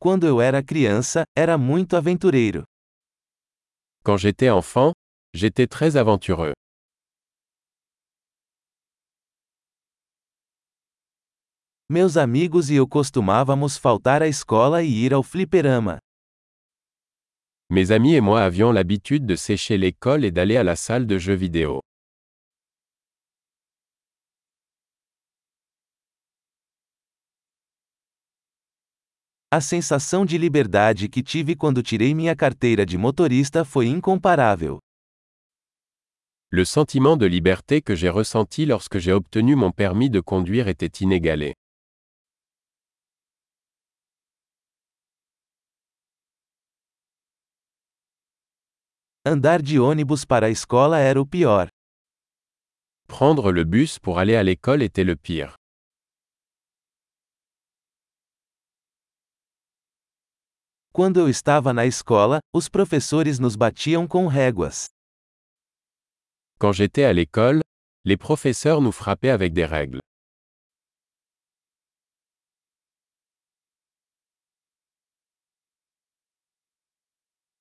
Quando eu era criança, era muito aventureiro. Quand j'étais enfant, j'étais très aventureux. Meus amigos e eu costumávamos faltar à escola e ir ao fliperama. Mes amis et moi avions l'habitude de sécher l'école et d'aller à la salle de jeux vidéo. A sensação de liberdade que tive quando tirei minha carteira de motorista foi incomparável. Le sentiment de liberté que j'ai ressenti lorsque j'ai obtenu mon permis de conduire était inégalé. Andar de ônibus para a escola era o pior. Prendre le bus pour aller à l'école était le pire. Quando eu estava na escola, os professores nos batiam com réguas. Quand j'étais à l'école, les professeurs nous frappaient avec des règles.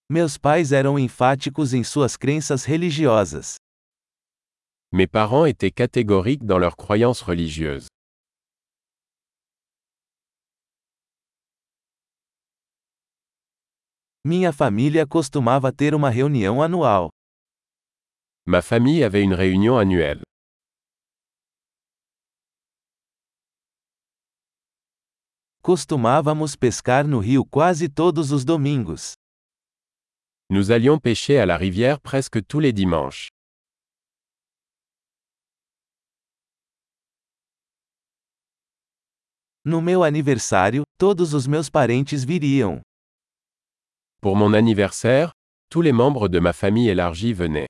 Meus pais eram enfáticos em suas crenças religiosas. Mes parents étaient catégoriques dans leurs croyances religieuses. Minha família costumava ter uma reunião anual. Ma famille avait une réunion annuelle. Costumávamos pescar no rio quase todos os domingos. Nous allions pêcher à la rivière presque tous les dimanches. No meu aniversário, todos os meus parentes viriam. Pour mon anniversaire, tous les membres de ma famille élargie venaient.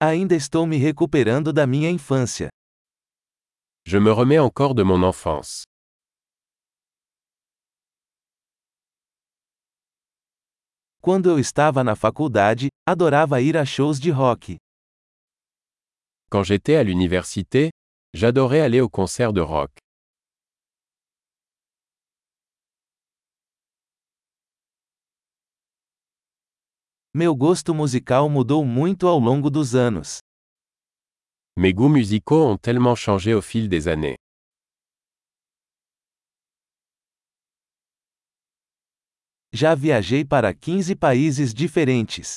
Ainda estou me recuperando da minha infância. Je me remets encore de mon enfance. Quando eu estava na faculdade, adorava ir a shows de rock. Quand j'étais à l'université, j'adorais aller aux concerts de rock. Meu gosto musical mudou muito ao longo dos anos. Mes goûts musicaux ont tellement changé au fil des années. Já viajei para 15 países diferentes.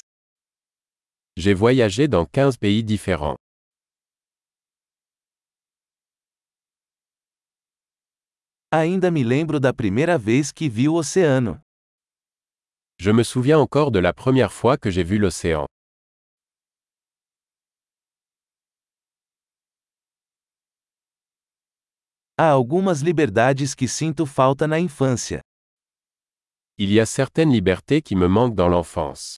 J'ai voyagé dans 15 pays différents. Ainda me lembro da primeira vez que vi o oceano. Je me souviens encore de la première fois que j'ai vu l'océan. Há algumas liberdades que sinto falta na infância. Il y a certaines libertés qui me manquent dans l'enfance.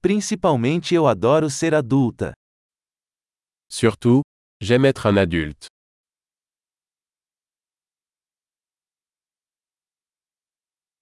Principalmente eu adoro ser adulta. Surtout, j'aime être un adulte.